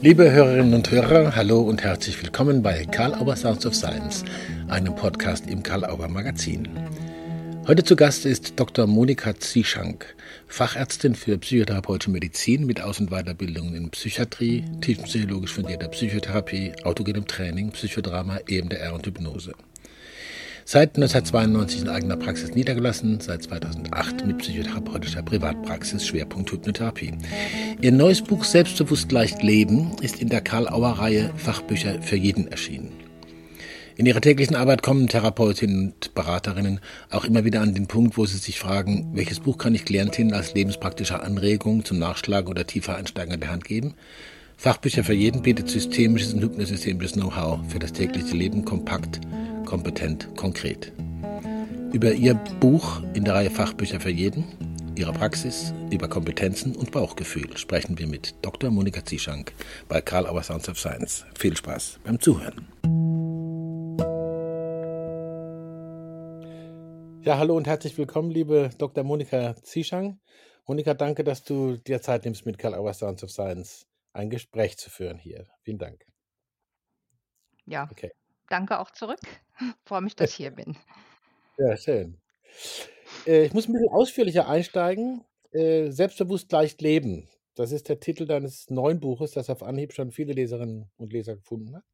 Liebe Hörerinnen und Hörer, hallo und herzlich willkommen bei Karl Auer Sounds of Science, einem Podcast im Karl Auer Magazin. Heute zu Gast ist Dr. Monika Zieschank, Fachärztin für psychotherapeutische Medizin mit Aus- und Weiterbildungen in Psychiatrie, tiefenpsychologisch fundierter Psychotherapie, autogenem Training, Psychodrama, EMDR und Hypnose. Seit 1992 in eigener Praxis niedergelassen, seit 2008 mit psychotherapeutischer Privatpraxis Schwerpunkt Hypnotherapie. Ihr neues Buch Selbstbewusst leicht leben ist in der Karl-Auer-Reihe Fachbücher für jeden erschienen. In ihrer täglichen Arbeit kommen Therapeutinnen und Beraterinnen auch immer wieder an den Punkt, wo sie sich fragen, welches Buch kann ich Klientinnen als lebenspraktische Anregung zum Nachschlagen oder tiefer Einsteigen an der Hand geben? Fachbücher für jeden bietet systemisches und hypnosystemisches Know-how für das tägliche Leben kompakt kompetent, konkret. Über ihr Buch in der Reihe Fachbücher für jeden, ihre Praxis, über Kompetenzen und Bauchgefühl sprechen wir mit Dr. Monika Zieschank bei Karl Auer Sounds of Science. Viel Spaß beim Zuhören. Ja, hallo und herzlich willkommen, liebe Dr. Monika Zieschank. Monika, danke, dass du dir Zeit nimmst, mit Karl Auer Sounds of Science ein Gespräch zu führen hier. Vielen Dank. Ja, okay. danke auch zurück. Freue mich, dass ich hier bin. Ja, schön. Äh, ich muss ein bisschen ausführlicher einsteigen. Äh, Selbstbewusst leicht leben. Das ist der Titel deines neuen Buches, das auf Anhieb schon viele Leserinnen und Leser gefunden hat.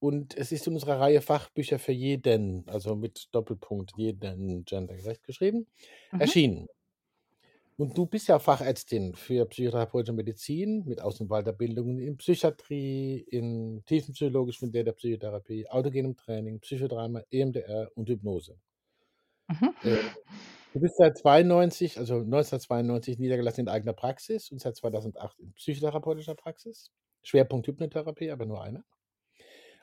Und es ist in unserer Reihe Fachbücher für jeden, also mit Doppelpunkt jeden gendergerecht geschrieben, mhm. erschienen. Und du bist ja Fachärztin für psychotherapeutische Medizin mit Aus- und Weiterbildungen in Psychiatrie, in tiefenpsychologisch fundierter Psychotherapie, autogenem Training, Psychodrama, EMDR und Hypnose. Mhm. Äh, du bist seit 92, also 1992 niedergelassen in eigener Praxis und seit 2008 in psychotherapeutischer Praxis. Schwerpunkt Hypnotherapie, aber nur eine.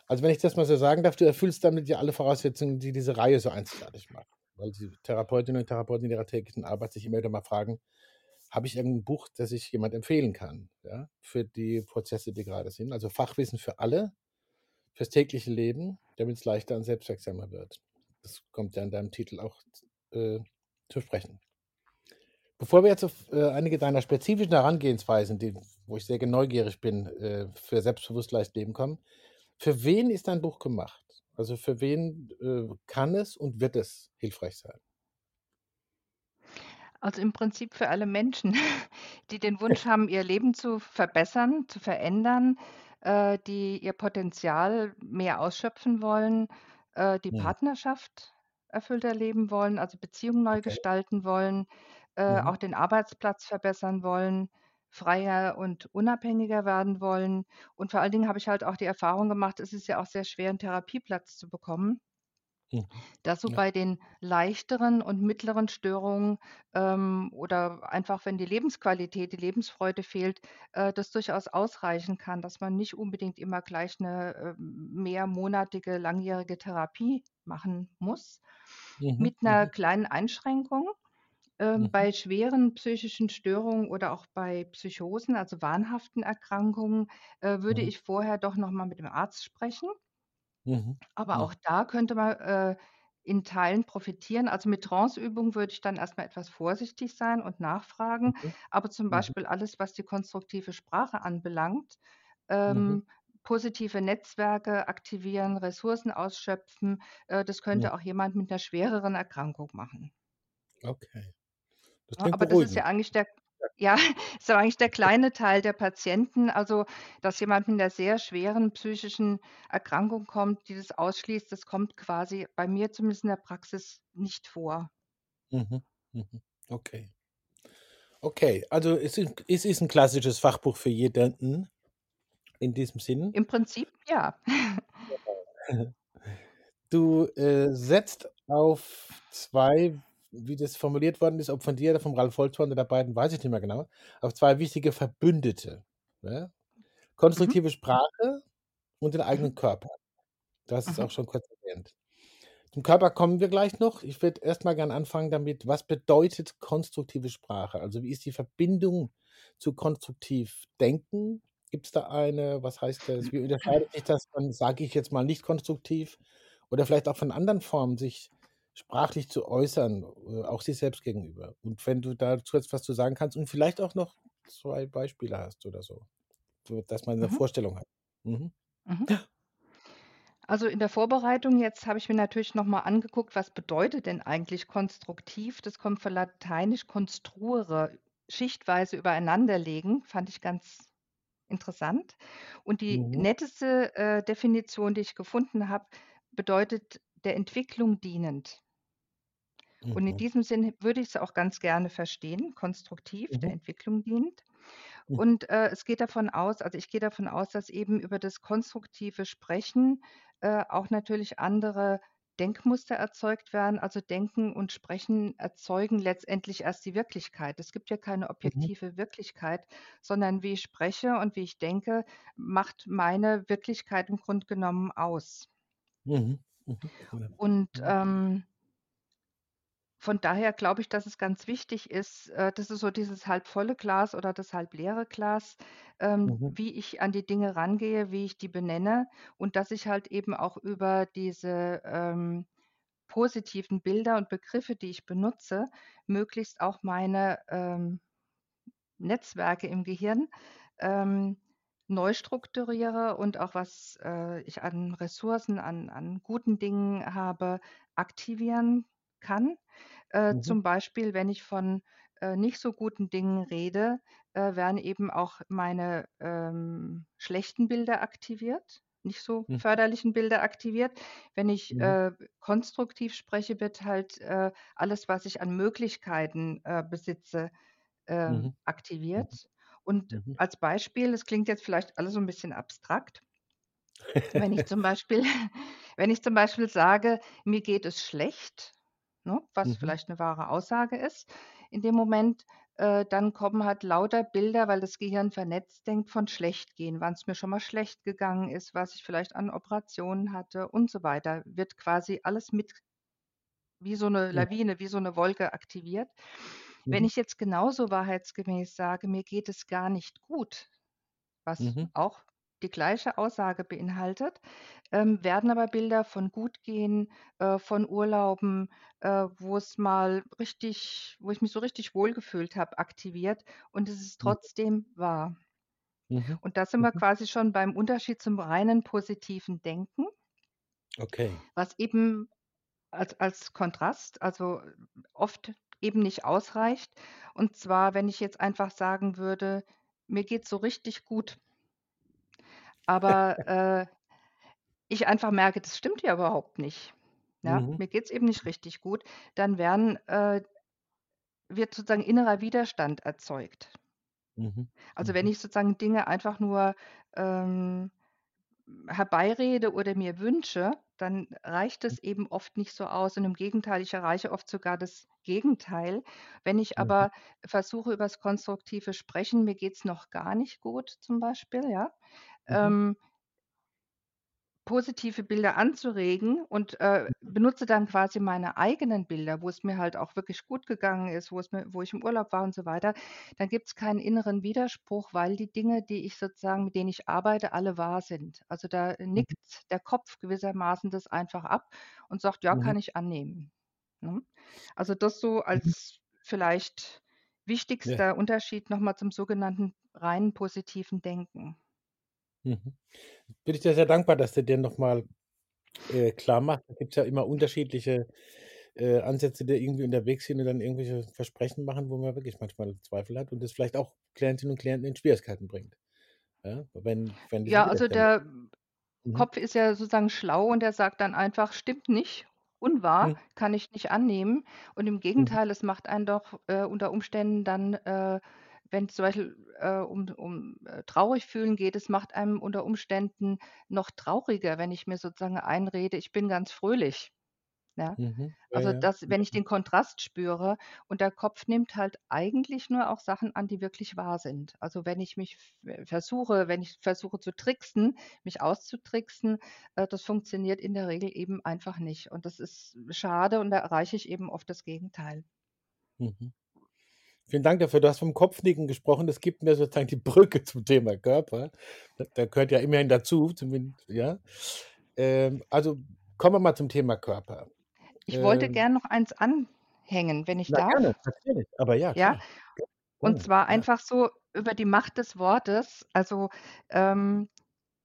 Also wenn ich das mal so sagen darf, du erfüllst damit ja alle Voraussetzungen, die diese Reihe so einzigartig machen weil die Therapeutinnen und Therapeuten in ihrer täglichen Arbeit sich immer wieder mal fragen, habe ich irgendein Buch, das ich jemand empfehlen kann, ja, für die Prozesse, die gerade sind. Also Fachwissen für alle, fürs tägliche Leben, damit es leichter und selbstwirksamer wird. Das kommt ja in deinem Titel auch äh, zu sprechen. Bevor wir jetzt auf äh, einige deiner spezifischen Herangehensweisen, die, wo ich sehr neugierig bin, äh, für selbstbewusst leicht Leben kommen, für wen ist dein Buch gemacht? Also für wen äh, kann es und wird es hilfreich sein? Also im Prinzip für alle Menschen, die den Wunsch haben, ihr Leben zu verbessern, zu verändern, äh, die ihr Potenzial mehr ausschöpfen wollen, äh, die Mhm. Partnerschaft erfüllter leben wollen, also Beziehungen neu Okay. gestalten wollen, äh, Mhm. auch den Arbeitsplatz verbessern wollen, freier und unabhängiger werden wollen. Und vor allen Dingen habe ich halt auch die Erfahrung gemacht, es ist ja auch sehr schwer, einen Therapieplatz zu bekommen. Mhm. Dass so Ja. bei den leichteren und mittleren Störungen, ähm, oder einfach, wenn die Lebensqualität, die Lebensfreude fehlt, äh, das durchaus ausreichen kann, dass man nicht unbedingt immer gleich eine äh, mehrmonatige, langjährige Therapie machen muss. Mhm. Mit einer Mhm. kleinen Einschränkung. Ähm, Mhm. bei schweren psychischen Störungen oder auch bei Psychosen, also wahnhaften Erkrankungen, äh, würde Mhm. ich vorher doch noch mal mit dem Arzt sprechen. Mhm. Aber auch da könnte man, äh, in Teilen profitieren. Also, mit Tranceübungen würde ich dann erst mal etwas vorsichtig sein und nachfragen. Mhm. Aber zum Mhm. Beispiel alles, was die konstruktive Sprache anbelangt, Mhm. ähm, positive Netzwerke aktivieren, Ressourcen ausschöpfen, äh, das Mhm. könnte auch jemand mit 'ner schwereren Erkrankung machen. Okay. Das aber das ist ja beruhigend. eigentlich der Ja. ist ja eigentlich der kleine Teil der Patienten. Also, dass jemand mit 'ner sehr schweren psychischen Erkrankung kommt, die das ausschließt, das kommt quasi bei mir zumindest in der Praxis nicht vor. Mhm. Mhm. Okay. Okay, also es ist es ist 'n klassisches Fachbuch für jeden in diesem Sinn. Im Prinzip ja. Genau. Du, äh, setzt auf 2, wie das formuliert worden ist, ob von dir oder vom Ralf Holzhorn oder beiden, weiß ich nicht mehr genau, auf 2 wichtige Verbündete, ne? Mhm. Konstruktive Sprache und den Mhm. eigenen Körper. Hast es Mhm. auch schon kurz erwähnt. Zum Körper kommen wir gleich noch. Ich würde erst mal gern anfangen damit, was bedeutet konstruktive Sprache? Also, wie ist die Verbindung zu konstruktiv denken? Gibt's da eine? Was heißt das? Wie unterscheidet sich das von, sage ich jetzt mal, nicht konstruktiv oder vielleicht auch von anderen Formen, sich sprachlich zu äußern, äh, auch sich selbst gegenüber? Und wenn du dazu jetzt was zu sagen kannst und vielleicht auch noch 2 Beispiele hast oder so. dass man 'ne Mhm. Vorstellung hat. Mhm. Mhm. Also, in der Vorbereitung jetzt habe ich mir natürlich noch mal angeguckt, was bedeutet denn eigentlich konstruktiv? Das kommt von lateinisch construere, schichtweise übereinanderlegen, fand ich ganz interessant. Und die Mhm. netteste, äh, Definition, die ich gefunden habe, bedeutet der Entwicklung dienend. Und in Mhm. diesem Sinne würde ich's auch ganz gerne verstehen, konstruktiv, der Mhm. Entwicklung dienend. Mhm. Und, äh, es geht davon aus also, ich gehe davon aus, dass eben über das konstruktive Sprechen, äh, auch natürlich andere Denkmuster erzeugt werden. Also, Denken und Sprechen erzeugen letztendlich erst die Wirklichkeit. Es gibt ja keine Mhm. objektive Wirklichkeit, sondern wie ich spreche und wie ich denke, macht meine Wirklichkeit im Grunde genommen aus. Mhm. Mhm. Und, Mhm. ähm von daher glaube ich, dass es ganz wichtig ist äh, das ist so dieses halb volle Glas oder das halb leere Glas, ähm, Mhm. wie ich an die Dinge rangehe, wie ich die benenne und dass ich halt eben auch über diese, ähm, positiven Bilder und Begriffe, die ich benutze, möglichst auch meine, ähm, Netzwerke im Gehirn, ähm, neu strukturiere und auch was, äh, ich an Ressourcen, an an guten Dingen habe, aktivieren kann. Äh, Mhm. zum Beispiel, wenn ich von, äh, nicht so guten Dingen rede, äh, werden eben auch meine, ähm, schlechten Bilder aktiviert, nicht so Mhm. förderlichen Bilder aktiviert. Wenn ich, Mhm. äh, konstruktiv spreche, wird halt, äh, alles, was ich an Möglichkeiten, äh, besitze, ähm, Mhm. Mhm. aktiviert. Und Mhm. als Beispiel, das klingt jetzt vielleicht alles so 'n bisschen abstrakt wenn ich zum Beispiel wenn ich zum Beispiel sage: „Mir geht es schlecht“, ne, was Mhm. vielleicht 'ne wahre Aussage ist in dem Moment, äh, dann kommen halt lauter Bilder, weil das Gehirn vernetzt denkt, von Schlechtgehen, wann's mir schon mal schlecht gegangen ist, was ich vielleicht an Operationen hatte und so weiter. Wird quasi alles mit wie so 'ne Mhm. Lawine, wie so 'ne Wolke aktiviert. Wenn Mhm. ich jetzt genauso wahrheitsgemäß sage: „Mir geht es gar nicht gut“, was Mhm. auch die gleiche Aussage beinhaltet, ähm, werden aber Bilder von Gutgehen, äh, von Urlauben, äh, wo es mal richtig wo ich mich so richtig wohlgefühlt habe, aktiviert und es ist Mhm. trotzdem wahr. Mhm. Und da sind wir Mhm. quasi schon beim Unterschied zum reinen positiven Denken Okay. was eben als als Kontrast, also, oft eben nicht ausreicht. Und zwar, wenn ich jetzt einfach sagen würde: „Mir geht's so richtig gut“ aber, äh, ich einfach merke, das stimmt ja überhaupt nicht, ja? Mhm. Mir geht's eben nicht richtig gut, dann werden äh wird sozusagen innerer Widerstand erzeugt. Mhm. Also, wenn Mhm. ich sozusagen Dinge einfach nur, ähm, herbeirede oder mir wünsche, dann reicht es eben oft nicht so aus und im Gegenteil, ich erreiche oft sogar das Gegenteil. Wenn ich Mhm. aber versuche, übers konstruktive Sprechen mir geht's noch gar nicht gut zum Beispiel, ja, Mhm. ähm positive Bilder anzuregen und, äh, benutze dann quasi meine eigenen Bilder, wo es mir halt auch wirklich gut gegangen ist, wo es mir wo ich im Urlaub war und so weiter, dann gibt's keinen inneren Widerspruch, weil die Dinge, die ich sozusagen mit denen ich arbeite, alle wahr sind. Also, da Mhm. nickt der Kopf gewissermaßen das einfach ab und sagt: „Ja, Mhm. kann ich annehmen“, ne? Also, das so Mhm. als vielleicht Ja. wichtigster Unterschied noch mal zum sogenannten reinen positiven Denken. Mhm. Bin ich dir sehr dankbar, dass du dir noch mal, äh, klarmachst, da gibt's ja immer unterschiedliche, äh, Ansätze, die irgendwie unterwegs sind und dann irgendwelche Versprechen machen, wo man wirklich manchmal Zweifel hat und das vielleicht auch Klientinnen und Klienten in Schwierigkeiten bringt, ja, wenn wenn Ja, also, Widerstände der Mhm. Kopf ist ja sozusagen schlau und der sagt dann einfach: „Stimmt nicht, unwahr, Mhm. kann ich nicht annehmen.“ Und im Mhm. Gegenteil, es macht einen doch, äh, unter Umständen dann, äh, wenn's zum Beispiel, äh, um um, äh, traurig fühlen geht, es macht einem unter Umständen noch trauriger, wenn ich mir sozusagen einrede, ich bin ganz fröhlich, ja? Mhm. Ja, Also, ja. das wenn ich den Kontrast spüre und der Kopf nimmt halt eigentlich nur auch Sachen an, die wirklich wahr sind. Also, wenn ich mich v versuche wenn ich versuche zu tricksen, mich auszutricksen, äh, das funktioniert in der Regel eben einfach nicht. Und das ist schade und da erreiche ich eben oft das Gegenteil. Mhm. Vielen Dank dafür. Du hast vom Kopfnicken gesprochen. Das gibt mir sozusagen die Brücke zum Thema Körper. Da gehört ja immerhin dazu, zumin ja? Ähm, also, kommen wir mal zum Thema Körper. Ich wollte Ähm gern noch eins anhängen, wenn ich Na gerne, darf? natürlich. Aber ja, Ja? klar. Und Gerne, zwar ja. einfach so über die Macht des Wortes. Also, ähm,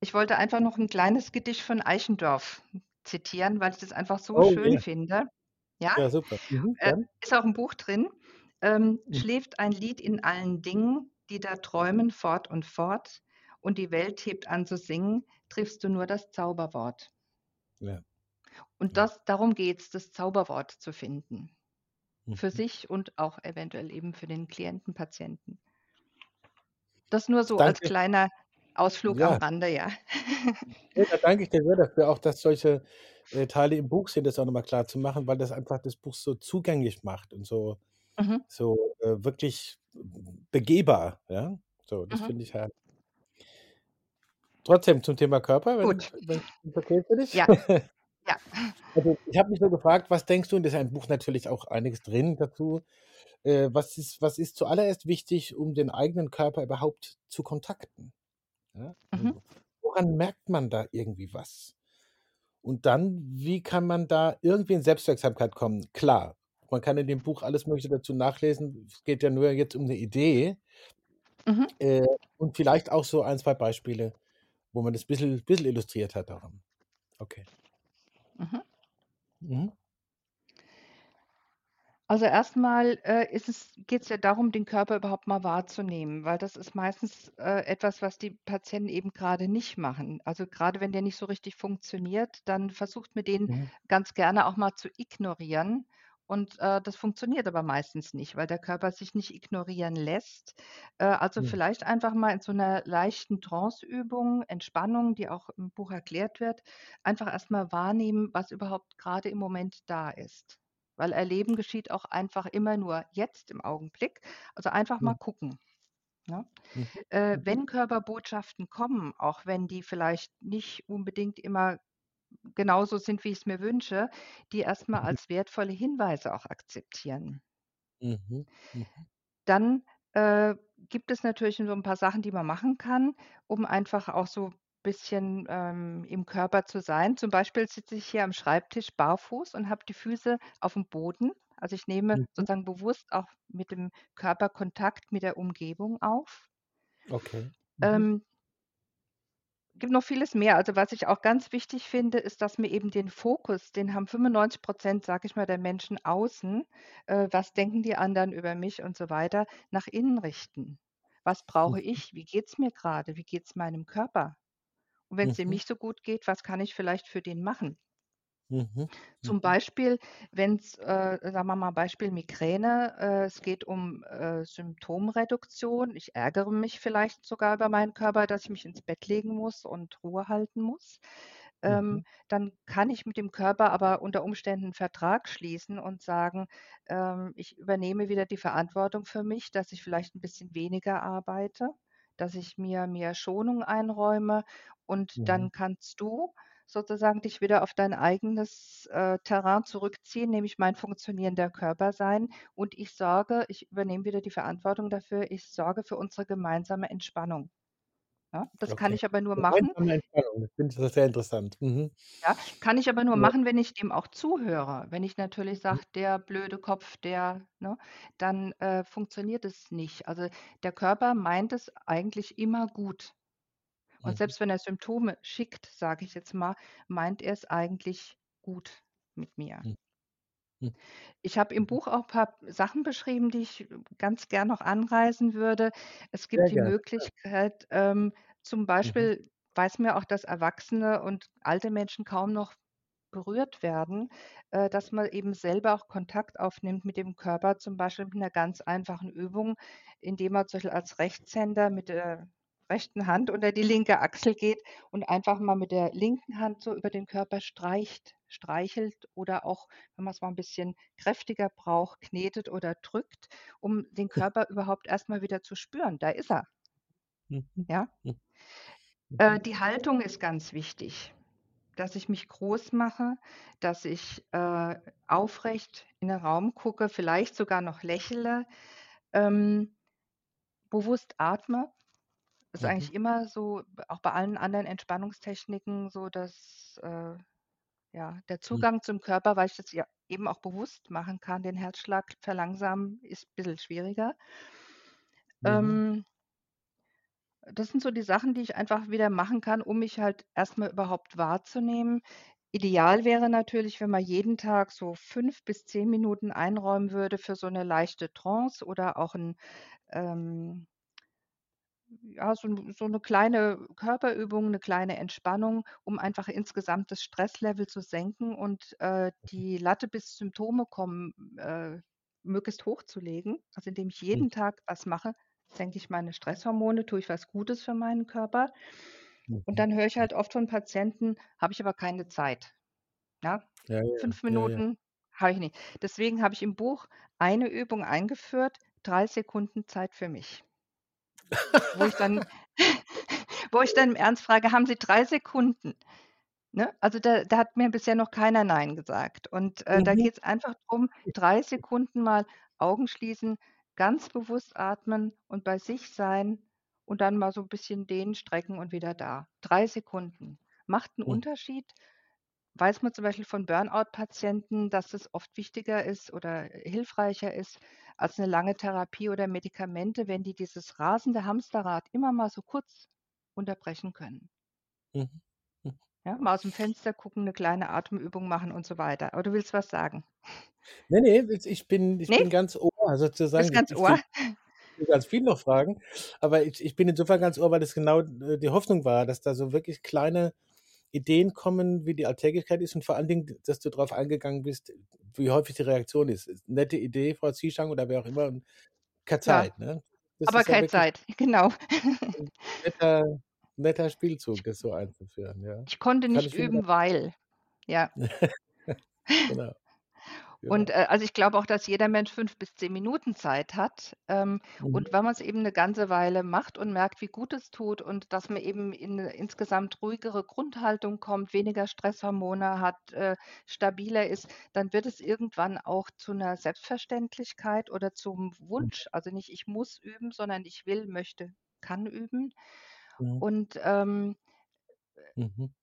ich wollte einfach noch 'n kleines Gedicht von Eichendorff zitieren, weil ich das einfach so Oh, schön ja. finde. Ja? Ja, super. Mhm, Äh, ist auch im Buch drin. Ähm: Mhm. „Schläft ein Lied in allen Dingen, die da träumen fort und fort, und die Welt hebt an zu singen, triffst du nur das Zauberwort.“ Ja. Und Ja. das darum geht's, das Zauberwort zu finden. Für Mhm. sich und auch eventuell eben für den Klienten, Patienten. Das nur so als Danke. kleiner Ausflug am Ja. Rande, ja. Ja, da danke ich dir sehr dafür auch, dass solche, äh, Teile im Buch sind, das auch noch mal klarzumachen, weil das einfach das Buch so zugänglich macht und so Mhm. so, äh, wirklich begehbar, ja? So, das Mhm. finde ich halt Trotzdem zum Thema Körper, wenn Gut. wenn wenn's okay für dich? Ja. Ja. Also, ich habe mich nur gefragt, was denkst du und da ist ja im Buch natürlich auch einiges drin dazu, äh, was ist was ist zuallererst wichtig, um den eigenen Körper überhaupt zu kontakten? Ja? Mhm. Also, woran merkt man da irgendwie was? Und dann, wie kann man da irgendwie in Selbstwirksamkeit kommen? Klar, man kann in dem Buch alles Mögliche dazu nachlesen. Es geht ja nur jetzt um 'ne Idee. Mhm. Äh, und vielleicht auch so 1, 2 Beispiele, wo man das bissel bissel illustriert hat daran. Okay. Mhm. Mhm. Also, erst mal, äh, ist es geht's ja darum, den Körper überhaupt mal wahrzunehmen, weil das ist meistens, äh, etwas, was die Patienten eben grade nicht machen. Also, grade wenn der nicht so richtig funktioniert, dann versucht man den Mhm. ganz gerne auch mal zu ignorieren und, äh, das funktioniert aber meistens nicht, weil der Körper sich nicht ignorieren lässt. Äh, also, Mhm. vielleicht einfach mal in so 'ner leichten Tranceübung, Entspannung, die auch im Buch erklärt wird, einfach erst mal wahrnehmen, was überhaupt grade im Moment da ist. Weil Erleben geschieht auch einfach immer nur jetzt im Augenblick. Also, einfach mal Mhm. gucken, ne? Mhm. Äh, Mhm. wenn Körperbotschaften kommen, auch wenn die vielleicht nicht unbedingt immer genauso sind, wie ich's mir wünsche, die erst mal Mhm. als wertvolle Hinweise auch akzeptieren. Mhm. Mhm. Dann, äh, gibt es natürlich so 'n paar Sachen, die man machen kann, um einfach auch so bisschen, ähm, im Körper zu sein. Zum Beispiel sitze ich hier am Schreibtisch barfuß und habe die Füße auf'm Boden. Also, ich nehme Mhm. sozusagen bewusst auch mit dem Körper Kontakt mit der Umgebung auf. Okay. Mhm. Ähm Gibt noch vieles mehr. Also, was ich auch ganz wichtig finde, ist, dass mir eben den Fokus den haben 95 %, sage ich mal, der Menschen außen, äh, was denken die anderen über mich und so weiter, nach innen richten. Was brauche Mhm. ich? Wie geht's mir grade? Wie geht's meinem Körper? Und wenn's dem Mhm. nicht so gut geht, was kann ich vielleicht für den machen? Mhm. Zum Mhm. Beispiel, wenn's, äh, sagen wir mal Beispiel Migräne, äh, es geht um, äh, Symptomreduktion. Ich ärgere mich vielleicht sogar über meinen Körper, dass ich mich ins Bett legen muss und Ruhe halten muss. Ähm, Mhm. dann kann ich mit dem Körper aber unter Umständen 'n Vertrag schließen und sagen, ähm: „Ich übernehme wieder die Verantwortung für mich, dass ich vielleicht 'n bisschen weniger arbeite, dass ich mir mehr Schonung einräume und Mhm. dann kannst du sozusagen dich wieder auf dein eigenes, äh, Terrain zurückziehen, nämlich mein funktionierender Körper sein. Und ich sorge ich übernehme wieder die Verantwortung dafür, ich sorge für unsere gemeinsame Entspannung.“ Ja, das kann Okay. ich aber nur machen das finde ich sehr, sehr interessant. Mhm. Ja, kann ich aber nur Ja. machen, wenn ich dem auch zuhöre. Wenn ich natürlich Mhm. sage: „Der blöde Kopf, der“ ne, dann, äh, funktioniert es nicht. Also, der Körper meint es eigentlich immer gut. Und Mhm. selbst wenn er Symptome schickt, sage ich jetzt mal, meint er's eigentlich gut mit mir. Hm. Hm. Ich habe im Mhm. Buch auch paar Sachen beschrieben, die ich ganz gern noch anreißen würde. Es gibt Sehr die gerne. Möglichkeit, ähm, zum Mhm. Beispiel weiß man ja auch, dass erwachsene und alte Menschen kaum noch berührt werden, äh, dass man eben selber auch Kontakt aufnimmt mit dem Körper, zum Beispiel mit 'ner ganz einfachen Übung, indem man zum Beispiel als Rechtshänder mit der rechten Hand unter die linke Achsel geht und einfach mal mit der linken Hand so über den Körper streicht streichelt oder auch, wenn man's mal 'n bisschen kräftiger braucht, knetet oder drückt, um den Körper überhaupt erst mal wieder zu spüren. Da ist er. Mhm. Ja? Äh, Mhm. die Haltung ist ganz wichtig, dass ich mich groß mache, dass ich, äh, aufrecht in den Raum gucke, vielleicht sogar noch lächle, ähm, bewusst atme. Ist Mhm. eigentlich immer so, auch bei allen anderen Entspannungstechniken so, dass, äh, ja, der Hm. Zugang zum Körper, weil ich das ja eben auch bewusst machen kann, den Herzschlag verlangsamen, ist bissel schwieriger. Mhm. Ähm Das sind so die Sachen, die ich einfach wieder machen kann, um mich halt erst mal überhaupt wahrzunehmen. Ideal wäre natürlich, wenn man jeden Tag so 5 bis 10 Minuten einräumen würde für so 'ne leichte Trance oder auch 'n, ähm ja, so so 'ne kleine Körperübung, 'ne kleine Entspannung, um einfach insgesamt das Stresslevel zu senken und, äh, die Latte bis Symptome kommen, äh, möglichst hochzulegen. Also, indem ich jeden Tag was mache, senke ich meine Stresshormone, tue ich was Gutes für meinen Körper. Und Mhm. dann höre ich halt oft von Patienten: „Habe ich aber keine Zeit.“ Ja, Ja, ja, 5 ja, ja. Minuten habe ich nicht. Deswegen habe ich im Buch eine Übung eingeführt, 3 Sekunden Zeit für mich. Wo ich dann wo ich dann im Ernst frage: „Haben Sie 3 Sekunden?“ Ne? Also, da da hat mir bisher noch keiner nein gesagt. Und, äh, da Mhm. geht's einfach drum, 3 Sekunden mal Augen schließen, ganz bewusst atmen und bei sich sein und dann mal so 'n bisschen dehnen, strecken und wieder da. 3 Sekunden. Macht 'n Hm. Unterschied. Weiß man zum Beispiel von Burnout-Patienten, dass es oft wichtiger ist oder hilfreicher ist als 'ne lange Therapie oder Medikamente, wenn die dieses rasende Hamsterrad immer mal so kurz unterbrechen können. Mhm. Hm. Ja, mal aus'm Fenster gucken, 'ne kleine Atemübung machen und so weiter. Aber du willst was sagen? Ne, ne, ich bin ich Ne? bin ganz Ohr sozusagen. Bist Ich ganz ich Ohr? will ganz viel noch fragen, aber ich ich bin insofern ganz Ohr, weil das genau, äh, die Hoffnung war, dass da so wirklich kleine Ideen kommen, wie die Alltäglichkeit ist und vor allen Dingen, dass du drauf eingegangen bist, wie häufig die Reaktion ist. Nette Idee, Frau Zieshan oder wer auch immer und keine Ja, Zeit, ne? Das aber ja keine wirklich Zeit, genau. netter netter Spielzug, das so einzuführen, ja. Ich konnte nicht üben, weil ja. Genau, Und, genau. äh, also, ich glaube auch, dass jeder Mensch 5 bis 10 Minuten Zeit hat. Ähm, Mhm. und wenn man's eben 'ne ganze Weile macht und merkt, wie gut es tut und dass man eben in 'ne insgesamt ruhigere Grundhaltung kommt, weniger Stresshormone hat, äh, stabiler ist, dann wird es irgendwann auch zu 'ner Selbstverständlichkeit oder zum Mhm. Wunsch. Also, nicht ich muss üben, sondern ich will, möchte, kann üben. Mhm. Und, ähm Mhm.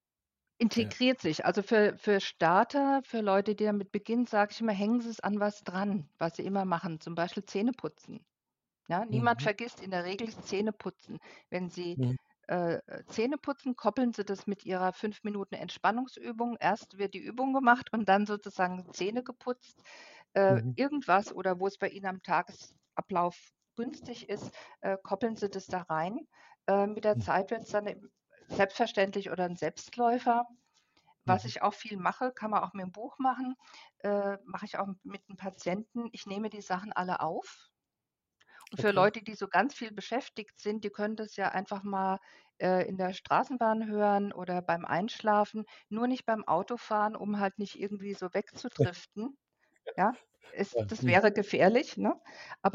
Integriert sich. Also, für für Starter, für Leute, die damit beginnen, sage ich immer: „Hängen Sie's an was dran, was Sie immer machen“, zum Beispiel Zähneputzen. Ja, niemand Mhm. vergisst in der Regel das Zähneputzen. Wenn Sie, Mhm. äh, äh, Zähne putzen, koppeln Sie das mit Ihrer 5 Minuten Entspannungsübung. Erst wird die Übung gemacht und dann sozusagen Zähne geputzt. Äh, Mhm. irgendwas oder wo es bei Ihnen am Tagesablauf günstig ist, äh, koppeln Sie das da rein. Äh, mit der. Zeit wird's dann eben selbstverständlich oder 'n Selbstläufer. Was Mhm. ich auch viel mache, kann man auch mit'm Buch machen, äh, mache ich auch mit 'n Patienten. Ich nehme die Sachen alle auf. Und für Okay. Leute, die so ganz viel beschäftigt sind, die können das ja einfach mal, äh, in der Straßenbahn hören oder beim Einschlafen, nur nicht beim Autofahren, um halt nicht irgendwie so wegzudriften, ja? Ja, das mhm. wäre gefährlich, ne?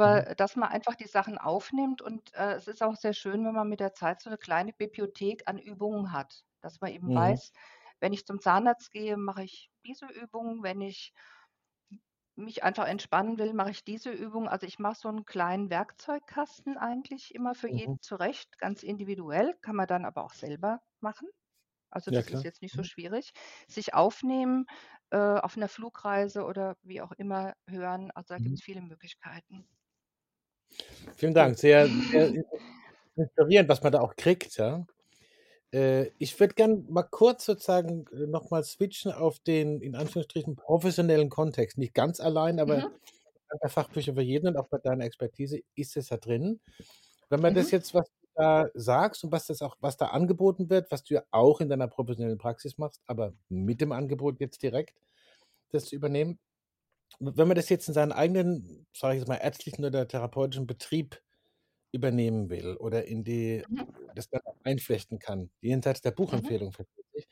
Mhm. Aber dass man einfach die Sachen aufnimmt und, äh, es ist auch sehr schön, wenn man mit der Zeit so 'ne kleine Bibliothek an Übungen hat, dass man eben Mhm. weiß: „Wenn ich zum Zahnarzt gehe, mache ich diese Übung. Wenn ich mich einfach entspannen will, mache ich diese Übung.“ Also, ich mache so 'n kleinen Werkzeugkasten eigentlich immer für Mhm. jeden zurecht, ganz individuell, kann man dann aber auch selber machen. Also, Ja das ist klar. jetzt nicht so Mhm. schwierig. Sich aufnehmen, äh, auf 'ner Flugreise oder wie auch immer hören. Also, da Mhm. gibt's viele Möglichkeiten. Vielen. Dank. Sehr, sehr in inspirierend, was man da auch kriegt, ja. Äh, ich würde gern mal kurz sozusagen, äh, noch mal switchen auf den, in Anführungsstrichen, professionellen Kontext. Nicht ganz allein, aber Mhm. Fachbücher für jeden und auch bei deiner Expertise ist es da drin. Wenn man das Mhm. jetzt, was da sagst und was das auch was da angeboten wird, was du ja auch in deiner professionellen Praxis machst, aber mit dem Angebot jetzt direkt, das zu übernehmen. Wenn man das jetzt in seinen eigenen, sage ich jetzt mal, ärztlichen oder therapeutischen Betrieb übernehmen will oder in die Mhm. das dann einflechten kann, jenseits der Mhm. Buchempfehlung vermutlich.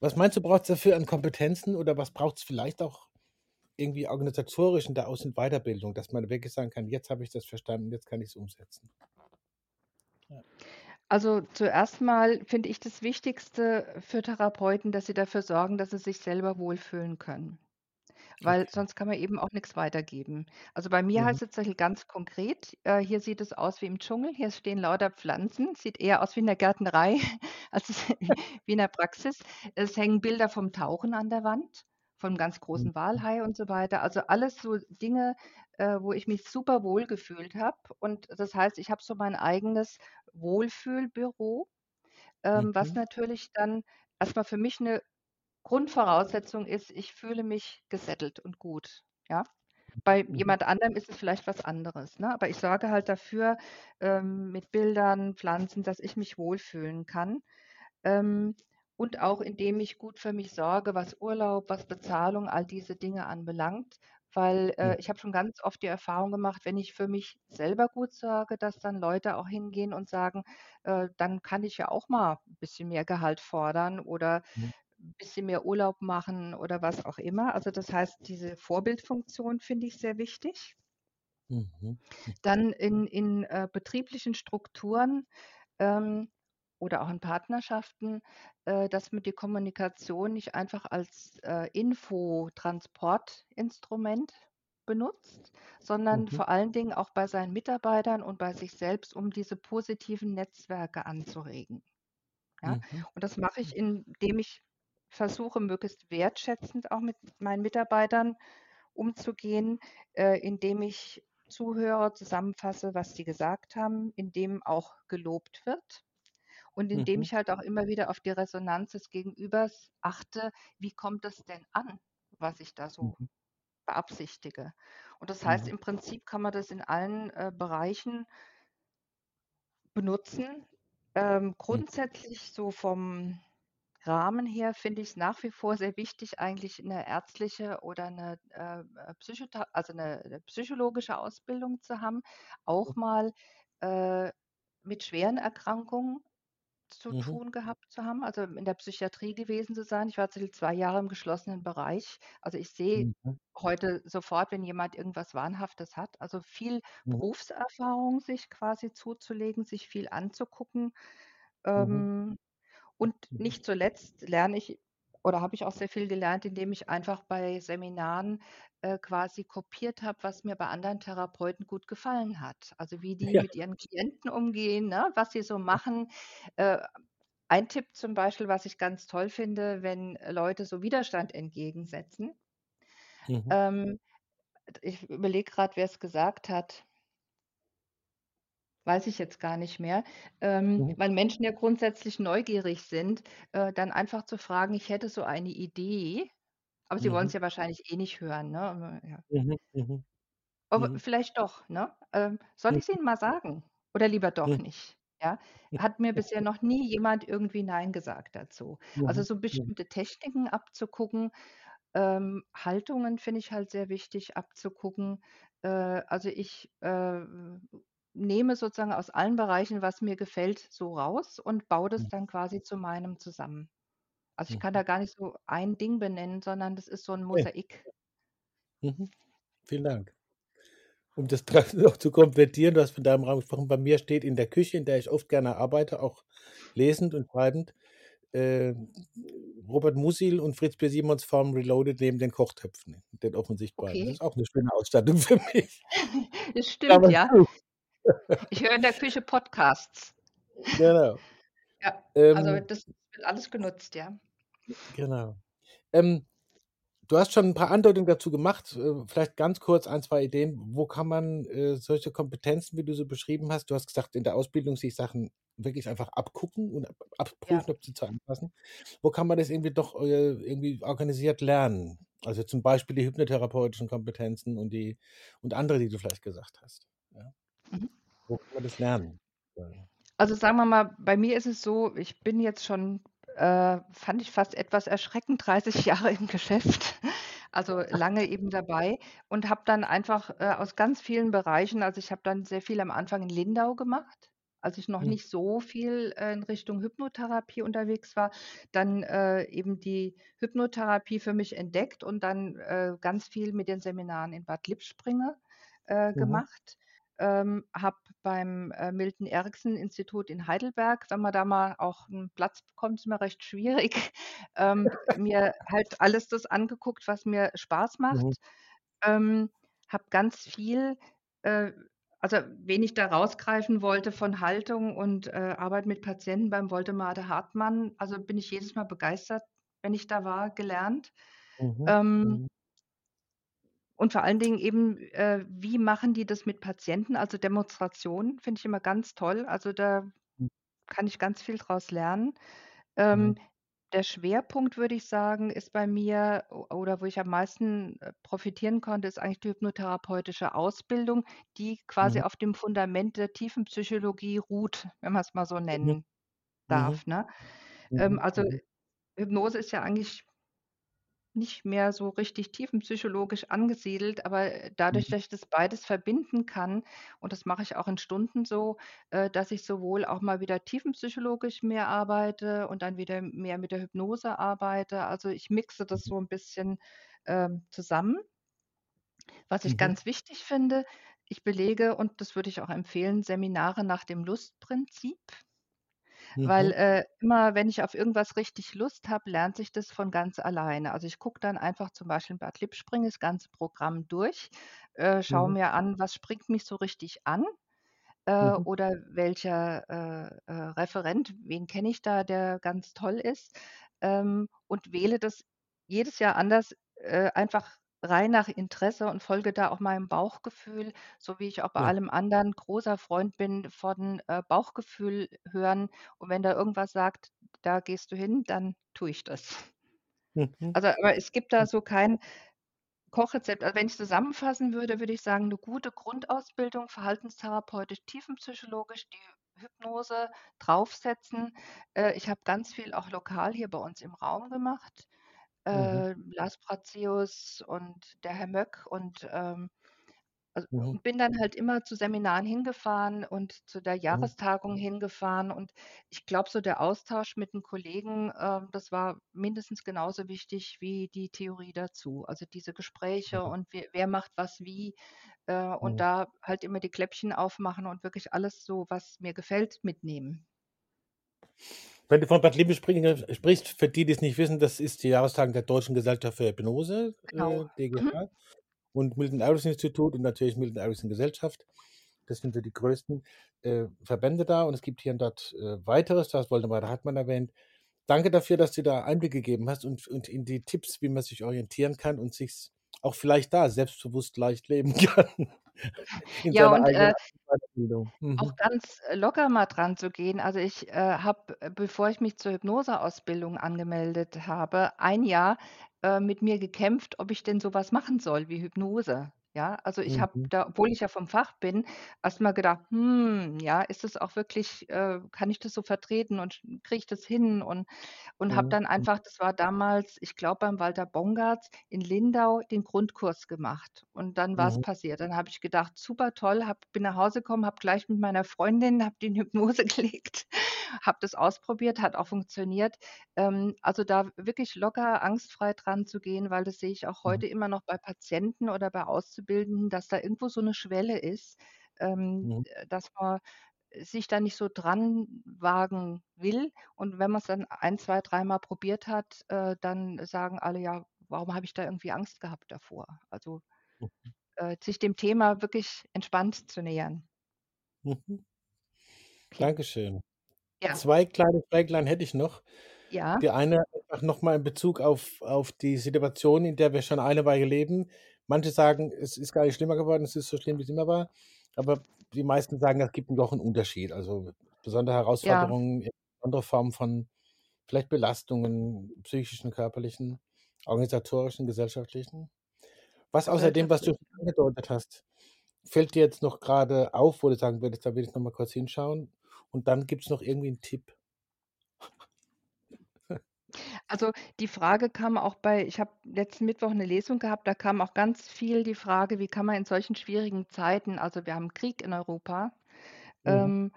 Was meinst du, braucht's dafür an Kompetenzen oder was braucht's vielleicht auch irgendwie organisatorisch in der Aus und Weiterbildung, dass man wirklich sagen kann: „Jetzt habe ich das verstanden, jetzt kann ich's umsetzen?“ Ja. Also, zuerst mal finde ich das Wichtigste für Therapeuten, dass sie dafür sorgen, dass sie sich selber wohlfühlen können, weil Okay. sonst kann man eben auch nix weitergeben. Also, bei mir Mhm. heißt es ganz konkret, äh, hier sieht es aus wie im Dschungel, hier stehen lauter Pflanzen, sieht eher aus wie in der Gärtnerei als wie in der Praxis. Es hängen Bilder vom Tauchen an der Wand, vom ganz Mhm. großen Walhai und so weiter. Also alles so Dinge, äh, wo ich mich super wohl gefühlt habe. Und das heißt, ich habe so mein eigenes Wohlfühlbüro, ähm, was Mhm. natürlich dann erst mal für mich 'ne Grundvoraussetzung ist, ich fühle mich gesettelt und gut, ja? Bei Mhm. jemand anderem ist es vielleicht was anderes, ne? Aber ich sorge halt dafür, ähm, mit Bildern, Pflanzen, dass ich mich wohlfühlen kann. Ähm, und auch indem ich gut für mich sorge, was Urlaub, was Bezahlung, all diese Dinge anbelangt, weil, Mhm. äh, ich habe schon ganz oft die Erfahrung gemacht, wenn ich für mich selber gut sorge, dass dann Leute auch hingehen und sagen: „Äh, dann kann ich ja auch mal 'n bisschen mehr Gehalt fordern oder Mhm. 'n bisschen mehr Urlaub machen“ oder was auch immer. Also, das heißt, diese Vorbildfunktion finde ich sehr wichtig. Mhm. Dann in in, äh, betrieblichen Strukturen, ähm, oder auch in Partnerschaften, äh, dass man die Kommunikation nicht einfach als, äh, Infotransportinstrument benutzt, sondern Mhm. vor allen Dingen auch bei seinen Mitarbeitern und bei sich selbst, um diese positiven Netzwerke anzuregen, ja? Mhm. Und das mache ich, indem ich versuche, möglichst wertschätzend auch mit meinen Mitarbeitern umzugehen, äh, indem ich zuhöre, zusammenfasse, was die gesagt haben, indem auch gelobt wird und indem Mhm. ich halt auch immer wieder auf die Resonanz des Gegenübers achte: „Wie kommt das denn an, was ich da so Mhm. beabsichtige?“ Und das heißt, im Prinzip kann man das in allen, äh, Bereichen benutzen. Ähm, grundsätzlich so vom Rahmen her finde ich's nach wie vor sehr wichtig, eigentlich 'ne ärztliche oder 'ne, äh, äh, Psychotha also 'ne 'ne psychologische Ausbildung zu haben, auch mal, äh, mit schweren Erkrankungen zu Mhm. tun gehabt zu haben, also in der Psychiatrie gewesen zu sein. Ich war 2 Jahre im geschlossenen Bereich. Also, ich sehe Mhm. heute sofort, wenn jemand irgendwas Wahnhaftes hat. Also, viel Mhm. Berufserfahrung sich quasi zuzulegen, sich viel anzugucken. Mhm. Ähm, und nicht zuletzt lerne ich oder habe ich auch sehr viel gelernt, indem ich einfach bei Seminaren, äh, quasi kopiert habe, was mir bei anderen Therapeuten gut gefallen hat. Also, wie die Ja. mit ihren Klienten umgehen, ne, was sie so machen. Äh, ein Tipp zum Beispiel, was ich ganz toll finde, wenn Leute so Widerstand entgegensetzen. Mhm. Ähm, ich überlege grad, wer's gesagt hat. Weiß ich jetzt gar nicht mehr. Ähm, Mhm. weil Menschen ja grundsätzlich neugierig sind, äh, dann einfach zu fragen: „Ich hätte so eine Idee“, aber sie wollen's Mhm. ja wahrscheinlich eh nicht hören, ne? Ja. Mhm. Mhm. Aber Mhm. vielleicht doch, ne? Ähm, soll Mhm. ich's ihnen mal sagen oder lieber doch Mhm. nicht, ja? Hat mir bisher noch nie jemand irgendwie nein gesagt dazu. Also, Mhm. so Mhm. bestimmte Techniken abzugucken, ähm, Haltungen finde ich halt sehr wichtig abzugucken. Äh, also, ich, äh, nehme sozusagen aus allen Bereichen, was mir gefällt, so raus und baue das Mhm. dann quasi zu meinem zusammen. Also, ich kann Mhm. da gar nicht so ein Ding benennen, sondern das ist so 'n Okay. Mosaik. Mhm. Vielen Dank. Um das noch zu komplettieren, du hast von deinem Raum gesprochen. Bei mir steht in der Küche, in der ich oft gerne arbeite, auch lesend und schreibend, äh, Robert Musil und Fritz B. Simons Farm Reloaded neben den Kochtöpfen, den offensichtbaren. Das Okay. ist auch 'ne schöne Ausstattung für mich. Das stimmt, Klammer ja. Ich höre in der Küche Podcasts. Genau. Ja, also, Ähm das wird alles genutzt, ja. Genau. Ähm, du hast schon 'n paar Andeutungen dazu gemacht. Äh, vielleicht ganz kurz 1, 2 Ideen. Wo kann man, äh, solche Kompetenzen, wie du sie beschrieben hast du hast gesagt, in der Ausbildung sich Sachen wirklich einfach abgucken und ab Ja. abprüfen, ob sie zu einem passen. Wo kann man das irgendwie doch, äh, irgendwie organisiert lernen? Also, zum Beispiel die hypnotherapeutischen Kompetenzen und die und andere, die du vielleicht gesagt hast? Mhm. Wo kann man das lernen? Ja. Also, sagen wir mal, bei mir ist es so, ich bin jetzt schon, äh, fand ich fast etwas erschreckend, 30 Jahre im Geschäft, also, lange eben dabei und habe dann einfach, äh, aus ganz vielen Bereichen also, ich habe dann sehr viel am Anfang in Lindau gemacht, als ich noch Mhm. nicht so viel, äh, in Richtung Hypnotherapie unterwegs war, dann, äh, eben die Hypnotherapie für mich entdeckt und dann, äh, ganz viel mit den Seminaren in Bad Lippspringe, äh, Mhm. gemacht. Ähm, habe beim, äh, Milton-Erickson-Institut in Heidelberg wenn man da mal auch 'n Platz bekommt, ist immer recht schwierig, ähm, mir halt alles das angeguckt, was mir Spaß Mhm. macht. Ähm, habe ganz viel, äh also, wen ich da rausgreifen wollte von Haltung und, äh, Arbeit mit Patienten beim Wolte-Made-Hartmann, also, bin ich jedes Mal begeistert, wenn ich da war, gelernt. Mhm. Ähm Mhm. Und vor allen Dingen eben, äh, wie machen die das mit Patienten? Also, Demonstrationen finde ich immer ganz toll. Also, da Hm. kann ich ganz viel draus lernen. Ähm, Mhm. der Schwerpunkt, würde ich sagen, ist bei mir oder wo ich am meisten, äh, profitieren konnte, ist eigentlich die hypnotherapeutische Ausbildung, die quasi Mhm. auf dem Fundament der Tiefenpsychologie ruht, wenn man's mal so Mhm. nennen Mhm. darf, ne? Ähm, Mhm. also, Mhm. Hypnose ist ja eigentlich nicht mehr so richtig tiefenpsychologisch angesiedelt, aber, äh, dadurch, Mhm. dass ich das beides verbinden kann und das mache ich auch in Stunden so, äh, dass ich sowohl auch mal wieder tiefenpsychologisch mehr arbeite und dann wieder mehr mit der Hypnose arbeite. Also, ich mixe das so 'n bisschen, ähm, zusammen. Was ich Mhm. ganz wichtig finde, ich belege, und das würde ich auch empfehlen, Seminare nach dem Lustprinzip. Weil, Mhm. äh, immer wenn ich auf irgendwas richtig Lust habe, lernt sich das von ganz alleine. Also, ich gucke dann einfach zum Beispiel bei Klipspringen das ganze Programm durch, äh, schaue Mhm. mir an, was springt mich so richtig an, äh, Mhm. oder welcher, äh, äh, Referent, wen kenne ich da, der ganz toll ist, ähm, und wähle das jedes Jahr anders, äh, einfach rein nach Interesse und folge da auch meinem Bauchgefühl, so wie ich auch bei Ja. allem anderen großer Freund bin von, äh, Bauchgefühl hören. Und wenn da irgendwas sagt: „Da gehst du hin“, dann tue ich das. Mhm. Also, aber es gibt da Hm. so kein Kochrezept. Also, wenn ich's zusammenfassen würde, würde ich sagen, 'ne gute Grundausbildung, verhaltenstherapeutisch, tiefenpsychologisch, die Hypnose draufsetzen. Äh, ich habe ganz viel auch lokal hier bei uns im Raum gemacht. Mhm. Äh, Lars Prazeus und der Herr Möck und, ähm also, Mhm. und bin dann halt immer zu Seminaren hingefahren und zu der Mhm. Jahrestagung hingefahren. Und ich glaube, so der Austausch mit 'n Kollegen, ähm, das war mindestens genauso wichtig wie die Theorie dazu. Also, diese Gespräche Mhm. und we wer macht was wie, äh, und Mhm. da halt immer die Kläppchen aufmachen und wirklich alles so, was mir gefällt, mitnehmen. Wenn du von Bad Lippespringe sprichst, für die, die's nicht wissen, das ist die Jahrestagung der Deutschen Gesellschaft für Hypnose, Genau. äh, Mhm. DGH und Milton-Erickson-Institut und natürlich Milton-Erickson-Gesellschaft. Das sind so die größten, äh, Verbände da und es gibt hier und dort, äh, Weiteres, du hast Woldemar Hartmann erwähnt. Danke dafür, dass du da Einblick gegeben hast und und in die Tipps, wie man sich orientieren kann und sich's auch vielleicht da selbstbewusst leicht leben kann Ja, und, äh auch Mhm. ganz, äh, locker mal dranzugehen. Also, ich, äh, habe, äh, bevor ich mich zur Hypnoseausbildung angemeldet habe, ein Jahr, äh, mit mir gekämpft, ob ich denn so was machen soll wie Hypnose, ja? Also, ich habe Mhm. da, obwohl ich ja vom Fach bin, erst mal gedacht: „Hm, ja, ist das auch wirklich äh, kann ich das so vertreten und kriege ich das hin?“ Und und habe dann Mhm. einfach das war damals, ich glaube, beim Walter Bongartz in Lindau den Grundkurs gemacht. Und dann war's Mhm. passiert. Dann habe ich gedacht: „Super toll“, habe bin nach Hause gekommen, habe gleich mit meiner Freundin habe die in Hypnose gelegt, habe das ausprobiert, hat auch funktioniert. Ähm, also, da wirklich locker angstfrei dranzugehen, weil das sehe ich auch Mhm. heute immer noch bei Patienten oder bei Auszubildenden, dass da irgendwo so 'ne Schwelle ist, ähm, Mhm. äh, dass man sich da nicht so dran wagen will. Und wenn man's dann ein, zwei, dreimal probiert hat, äh, dann sagen alle: „Ja, warum habe ich da irgendwie Angst gehabt davor?“ Also, Mhm. äh, sich dem Thema wirklich entspannt zu nähern. Mhm. Dankeschön. Ja. 2 kleine Fräglein hätte ich noch. Ja. Die eine einfach noch mal in Bezug auf auf die Situation, in der wir schon eine Weile leben. Manche sagen, es ist gar nicht schlimmer geworden, es ist so schlimm, wie's immer war. Aber die meisten sagen, es gibt doch 'n Unterschied. Also, besondere Ja. Herausforderungen, andere Formen von vielleicht Belastungen, psychischen, körperlichen, organisatorischen, gesellschaftlichen. Was außer dem, was du ja. angedeutet hast, fällt dir jetzt noch grade auf, wo du sagen würdest: „Da will ich noch mal kurz hinschauen“? Und dann gibt's noch irgendwie 'n Tipp? Also, die Frage kam auch bei ich habe letzten Mittwoch 'ne Lesung gehabt, da kam auch ganz viel die Frage: „Wie kann man in solchen schwierigen Zeiten“ also, wir haben Krieg in Europa, Mhm. ähm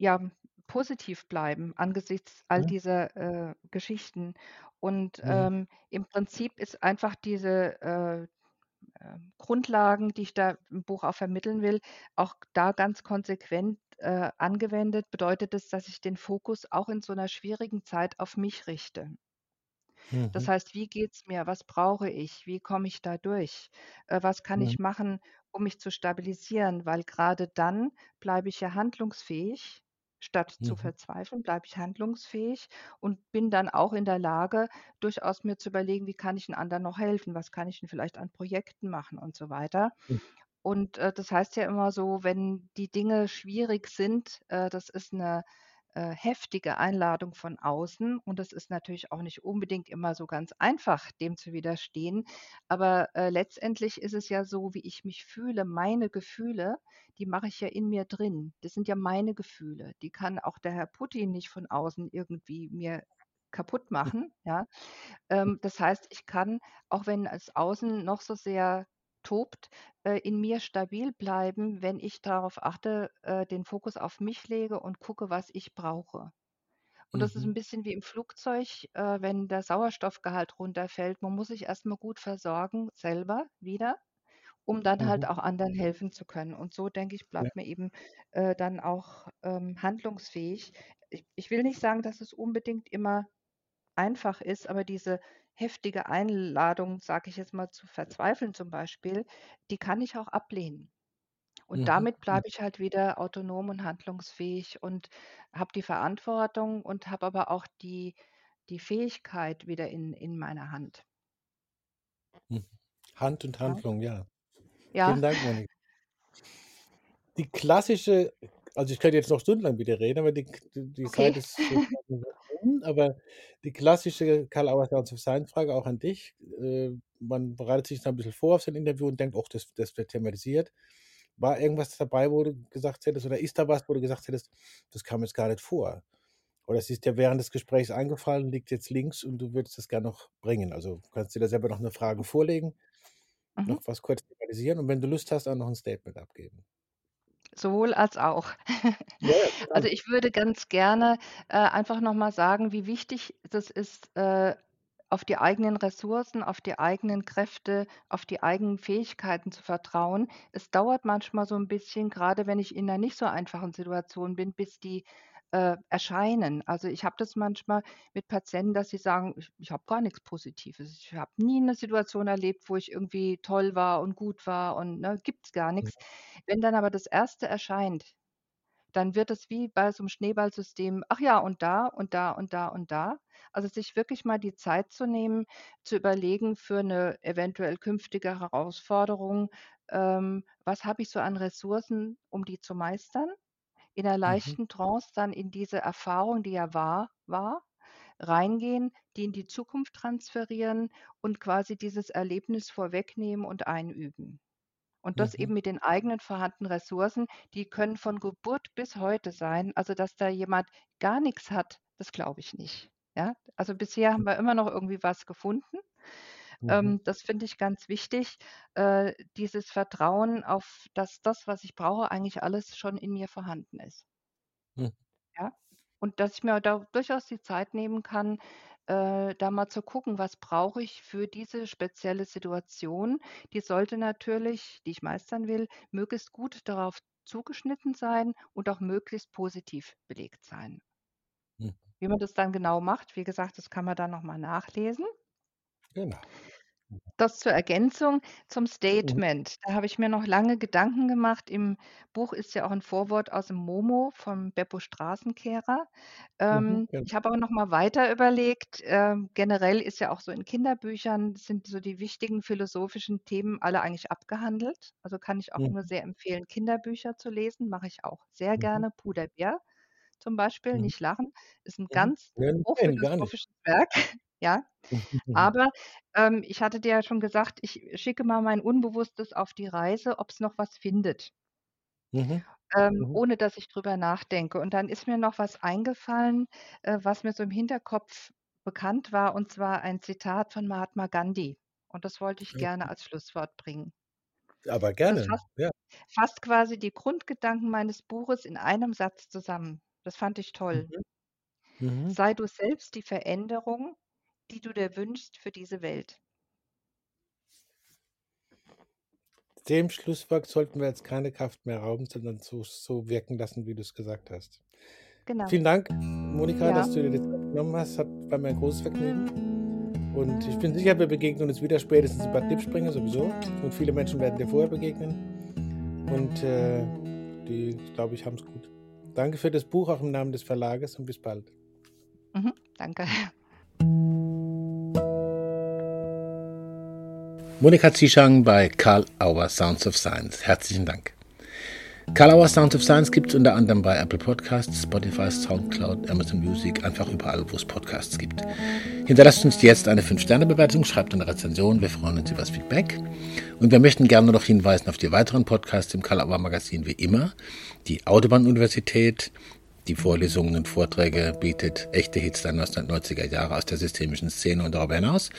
ja, positiv bleiben angesichts all Mhm. dieser, äh, Geschichten. Und, Mhm. ähm, im Prinzip ist einfach diese, äh, ähm, Grundlagen, die ich da im Buch auch vermitteln will, auch da ganz konsequent, äh, angewendet, bedeutet es, dass ich den Fokus auch in so 'ner schwierigen Zeit auf mich richte. Das Mhm. heißt: „Wie geht's mir? Was brauche ich? Wie komme ich da durch? Äh, was kann Mhm. ich machen, um mich zu stabilisieren?“ Weil grade dann bleibe ich ja handlungsfähig Statt zu Mhm. verzweifeln, bleibe ich handlungsfähig und bin dann auch in der Lage, durchaus mir zu überlegen: „Wie kann ich 'n anderen noch helfen? Was kann ich denn vielleicht an Projekten machen?“ und so weiter. Und, äh, das heißt ja immer so, wenn die Dinge schwierig sind, äh, das ist 'ne, äh, heftige Einladung von außen und das ist natürlich auch nicht unbedingt immer so ganz einfach, dem zu widerstehen. Aber, äh, letztendlich ist es ja so, wie ich mich fühle meine Gefühle, die mache ich ja in mir drin. Das sind ja meine Gefühle. Die kann auch der Herr Putin nicht von außen irgendwie mir kaputt Hm. machen, ja? Hm. Ähm, das heißt, ich kann, auch wenn es außen noch so sehr tobt, äh, in mir stabil bleiben, wenn ich darauf achte, äh, den Fokus auf mich lege und gucke, was ich brauche. Und das ist Mhm. bisschen wie im Flugzeug, äh, wenn der Sauerstoffgehalt runterfällt. Man muss sich erst mal gut versorgen selber wieder, um dann halt Mhm. auch anderen helfen zu können. Und so, denke ich, Ja. bleibt man eben, äh, dann auch, ähm, handlungsfähig. Ich ich will nicht sagen, dass es unbedingt immer einfach ist, aber diese heftige Einladung, sage ich jetzt mal, zu verzweifeln zum Beispiel, die kann ich auch ablehnen. Und Mhm. damit bleibe ich halt wieder autonom und handlungsfähig und habe die Verantwortung und habe aber auch die die Fähigkeit wieder in in meiner Hand. Hm. Hand und. Handlung, ja. Ja. Vielen Dank, Monika. Die klassische also, ich könnte jetzt noch stundenlang mit dir reden, aber die die die Zeit Okay. ist rum, aber die klassische Karl Auer Sounds of Science Frage auch an dich. Äh, man bereitet sich da 'n bisschen vor auf so 'n Interview und denkt: „Och, das das wird thematisiert.“ War irgendwas dabei, wo du gesagt hättest oder ist da was, wo du gesagt hättest: „Das kam jetzt gar nicht vor?“ Oder es ist dir während des Gesprächs eingefallen, liegt jetzt links und du würdest das gern noch bringen? Also, kannst dir da selber noch 'ne Frage vorlegen, Mhm. noch was kurz thematisieren und wenn du Lust hast, auch noch 'n Statement abgeben. Sowohl als auch. Ja, Also, ich würde ganz gerne, äh, einfach noch mal sagen, wie wichtig das ist, äh, auf die eigenen Ressourcen, auf die eigenen Kräfte, auf die eigenen Fähigkeiten zu vertrauen. Es dauert manchmal so 'n bisschen, grade wenn ich in 'ner nicht so einfachen Situation bin, bis die, äh, erscheinen. Also, ich habe das manchmal mit Patienten, dass sie sagen: „Ich ich habe gar nix Positives. Ich habe nie 'ne Situation erlebt, wo ich irgendwie toll war und gut war und, ne, gibt's gar Mhm. nix.“ Wenn dann aber das Erste erscheint, dann wird es wie bei so 'nem Schneeballsystem: „Ach ja, und da und da und da und da.“ Also, sich wirklich mal die Zeit zu nehmen, zu überlegen für 'ne eventuell künftige Herausforderung, ähm: „Was habe ich so an Ressourcen, um die zu meistern?“ In 'ner Mhm. leichten Trance dann in diese Erfahrung, die ja wahr war, reingehen, die in die Zukunft transferieren und quasi dieses Erlebnis vorwegnehmen und einüben. Und das Mhm. eben mit den eigenen vorhandenen Ressourcen, die können von Geburt bis heute sein. Also, dass da jemand gar nix hat, das glaube ich nicht, ja? Also, bisher haben wir immer noch irgendwie was gefunden. Mhm. Ähm, das finde ich ganz wichtig, äh, dieses Vertrauen auf, dass das, was ich brauche, eigentlich alles schon in mir vorhanden ist. Hm. Ja? Und dass ich mir da durchaus die Zeit nehmen kann, äh, da mal zu gucken: „Was brauche ich für diese spezielle Situation?“ Die sollte natürlich, die ich meistern will, möglichst gut darauf zugeschnitten sein und auch möglichst positiv belegt sein. Hm. Wie man das dann genau macht, wie gesagt, das kann man dann noch mal nachlesen. Genau. Das zur Ergänzung zum Mhm. Statement. Da habe ich mir noch lange Gedanken gemacht. Im Buch ist ja auch 'n Vorwort aus'm Momo von Beppo Straßenkehrer. Mhm, Ähm, genau. ich habe aber noch mal weiter überlegt, ähm, generell ist ja auch so in Kinderbüchern sind so die wichtigen philosophischen Themen alle eigentlich abgehandelt. Also, kann ich auch nur Mhm. sehr empfehlen, Kinderbücher zu lesen, mache ich auch sehr Mhm. gerne. Puder-Bär zum Beispiel, Mhm. nicht lachen, ist 'n Mhm. ganz nein, hochphilosophisches Werk, ja. Aber, ähm, ich hatte dir ja schon gesagt, ich schicke mal mein Unbewusstes auf die Reise, ob's noch was findet Mhm. ähm, Mhm. ohne dass ich drüber nachdenke. Und dann ist mir noch was eingefallen, äh, was mir so im Hinterkopf bekannt war, und zwar ein Zitat von Mahatma Gandhi. Und das wollte ich gerne als Schlusswort bringen. Aber gerne, fasst ja. fasst quasi die Grundgedanken meines Buches in einem Satz zusammen. Das fand ich toll. Mhm. Mhm. „Sei du selbst die Veränderung, die du dir wünschst für diese Welt.“ Dem Schlusswort sollten wir jetzt keine Kraft mehr rauben, sondern so so wirken lassen, wie du's gesagt hast. Genau. Vielen Dank, Monika, Ja. dass du dir Zeit genommen hast. Hat war mir ein großes Vergnügen. Und ich bin sicher, wir begegnen uns wieder spätestens in Bad Lippspringe sowieso. Und viele Menschen werden dir vorher begegnen. Und, äh, die, glaube ich, haben's gut. Danke für das Buch, auch im Namen des Verlages und bis bald. Mhm, danke. Monika Zishang bei Karl Auer Sounds of Science. Herzlichen Dank. Karl Auer Sounds of Science gibt es unter anderem bei Apple Podcasts, Spotify, Soundcloud, Amazon Music, einfach überall, wo es Podcasts gibt. Hinterlasst uns jetzt eine 5-Sterne-Bewertung, schreibt eine Rezension, wir freuen uns über das Feedback. Und wir möchten gerne noch hinweisen auf die weiteren Podcasts im Karl Auer Magazin wie immer. Die Autobahn-Universität, die Vorlesungen und Vorträge bietet echte Hits der 1990er Jahre aus der systemischen Szene und darüber hinaus.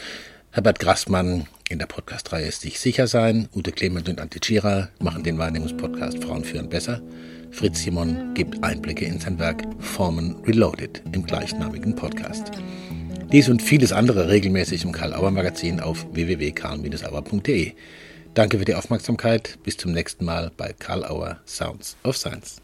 Herbert Grassmann in der Podcast-Reihe ist sich sicher sein. Ute Clement und Antje Tschira machen den Wahrnehmungspodcast Frauen führen besser. Fritz Simon gibt Einblicke in sein Werk Formen Reloaded im gleichnamigen Podcast. Dies und vieles andere regelmäßig im Karl-Auer Magazin auf www.karl-auer.de. Danke für die Aufmerksamkeit. Bis zum nächsten Mal bei Karl Auer Sounds of Science.